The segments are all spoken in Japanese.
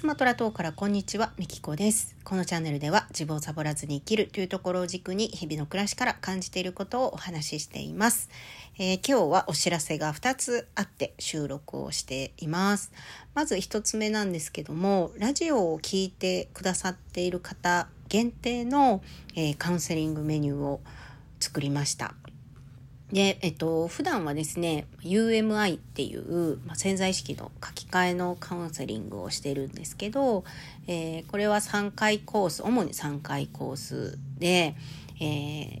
スマトラ島からこんにちは、みきこです。このチャンネルでは自分をサボらずに生きるというところを軸に日々の暮らしから感じていることをお話ししています。えー、今日はお知らせが2つあって収録をしています。まず1つ目なんですけども、ラジオを聴いてくださっている方限定の、えー、カウンセリングメニューを作りました。で、えっと、普段はですね、UMI っていう、まあ、潜在意識の書きえのカウンセリングをしてるんですけど、えー、これは3回コース、主に3回コースで、えー、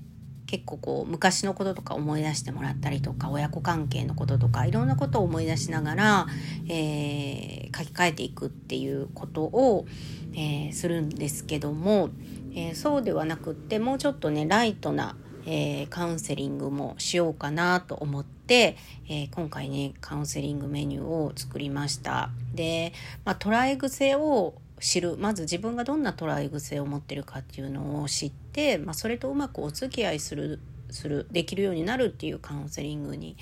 結構こう昔のこととか思い出してもらったりとか親子関係のこととかいろんなことを思い出しながら、えー、書き換えていくっていうことを、えー、するんですけども、えー、そうではなくってもうちょっとねライトなえー、カウンセリングもしようかなと思って、えー、今回ねカウンセリングメニューを作りました。で、まあ、捉え癖を知る。まず自分がどんな捉え癖を持ってるかっていうのを知って、まあ、それとうまくお付き合いするするできるようになるっていうカウンセリングに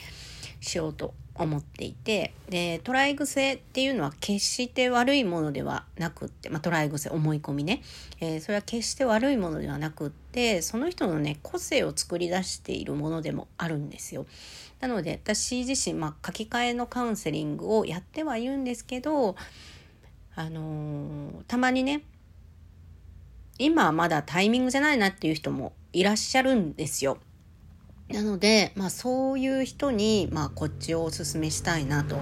しようと思っていてでトライ癖っていうのは決して悪いものではなくって、まあ、トライ癖思い込みね、えー、それは決して悪いものではなくってその人のね個性を作り出しているものでもあるんですよ。なので私自身、まあ、書き換えのカウンセリングをやってはいるんですけどあのー、たまにね今はまだタイミングじゃないなっていう人もいらっしゃるんですよ。なので、まあ、そういう人に、まあ、こっちをおすすめしたいなと。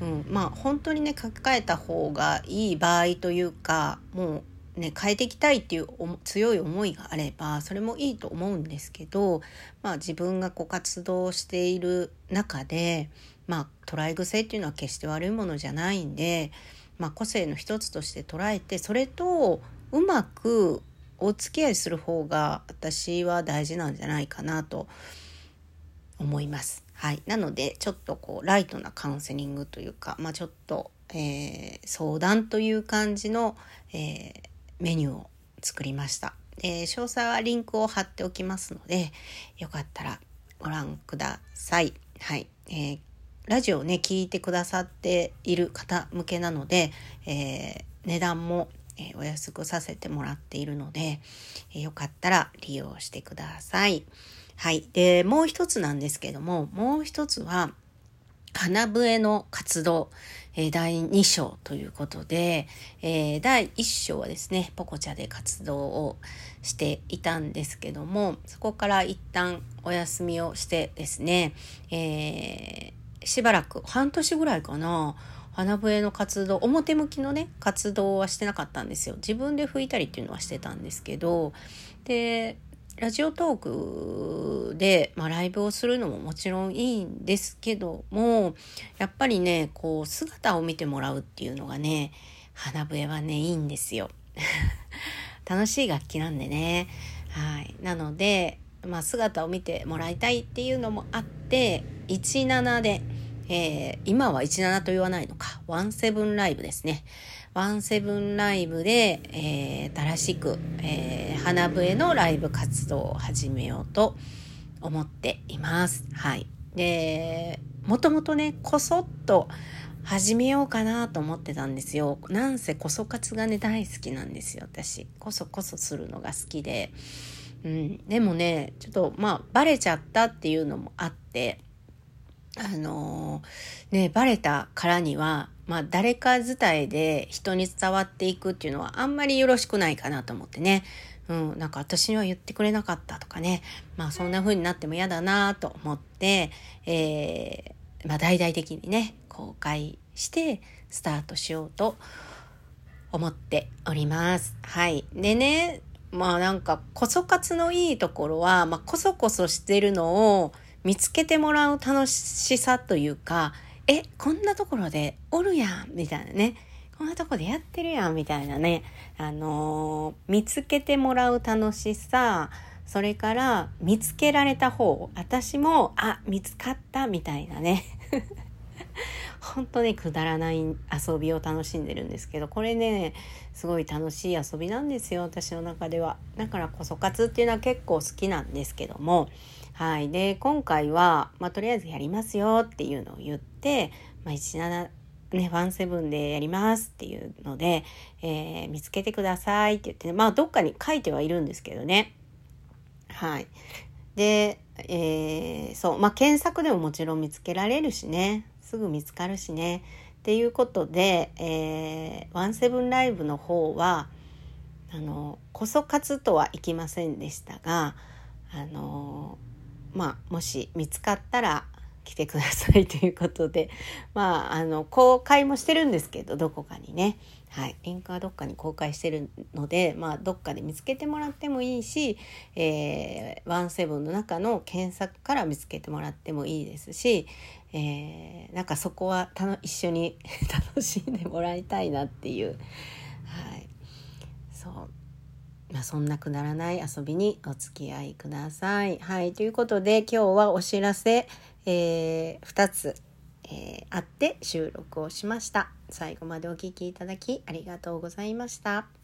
うん、まあ本当にね書き換えた方がいい場合というかもうね変えていきたいっていう強い思いがあればそれもいいと思うんですけど、まあ、自分がこう活動している中で、まあ、捉え癖っていうのは決して悪いものじゃないんで、まあ、個性の一つとして捉えてそれとうまくお付き合いする方が私は大事なんじゃないかなと思います。はい。なので、ちょっとこう、ライトなカウンセリングというか、まあちょっと、えー、相談という感じの、えー、メニューを作りました。で、詳細はリンクを貼っておきますので、よかったらご覧ください。はい。えー、ラジオをね、聞いてくださっている方向けなので、えー値段もえー、お安くさせてもらっているので、えー、よかったら利用してください。はい。で、もう一つなんですけども、もう一つは、花笛の活動、えー、第2章ということで、えー、第1章はですね、ポコチャで活動をしていたんですけども、そこから一旦お休みをしてですね、えー、しばらく半年ぐらいかな、花笛の活動表向きのね活動はしてなかったんですよ。自分で吹いたりっていうのはしてたんですけどでラジオトークで、まあ、ライブをするのももちろんいいんですけどもやっぱりねこう姿を見てもらうっていうのがね花笛はねいいんですよ。楽しい楽器なんでね。はい。なので、まあ、姿を見てもらいたいっていうのもあって17でえー、今は17と言わないのか、ワンセブンライブですね。ワンセブンライブで、えー、新しく、えー、花笛のライブ活動を始めようと思っています。はい。で、もともとね、こそっと始めようかなと思ってたんですよ。なんせこそ活がね、大好きなんですよ、私。こそこそするのが好きで。うん。でもね、ちょっとまあ、バレちゃったっていうのもあって、あのー、ね、バレたからには、まあ、誰か伝えで人に伝わっていくっていうのはあんまりよろしくないかなと思ってね。うん、なんか私には言ってくれなかったとかね。まあ、そんな風になっても嫌だなと思って、えー、まあ、大々的にね、公開してスタートしようと思っております。はい。でね、まあなんか、こそ活のいいところは、まあ、こそこそしてるのを、見つけてもらう楽しさというか、え、こんなところでおるやんみたいなね。こんなとこでやってるやんみたいなね。あのー、見つけてもらう楽しさ、それから見つけられた方、私も、あ、見つかったみたいなね。本当ね、くだらない遊びを楽しんでるんですけど、これね、すごい楽しい遊びなんですよ、私の中では。だからこそ活っていうのは結構好きなんですけども、はい。で、今回は、まあ、とりあえずやりますよっていうのを言って、まあ、17ね、ワンセブンでやりますっていうので、えー、見つけてくださいって言って、ね、まあどっかに書いてはいるんですけどね。はい。で、えー、そう、まあ検索でももちろん見つけられるしね、すぐ見つかるしね。っていうことで、えー、ワンセブンライブの方は、あの、こそ活とはいきませんでしたが、あの、まあ、もし見つかったら来てくださいということで、まあ、あの、公開もしてるんですけど、どこかにね。はい。リンクはどっかに公開してるので、まあ、どっかで見つけてもらってもいいし、えー、ワンセブンの中の検索から見つけてもらってもいいですし、えー、なんかそこはたの一緒に 楽しんでもらいたいなっていう、はい。そう。まあ、そんなくだらない遊びにお付き合いください。はい。ということで、今日はお知らせ、えー、2つ、えー、あって収録をしました。最後までお聴きいただきありがとうございました。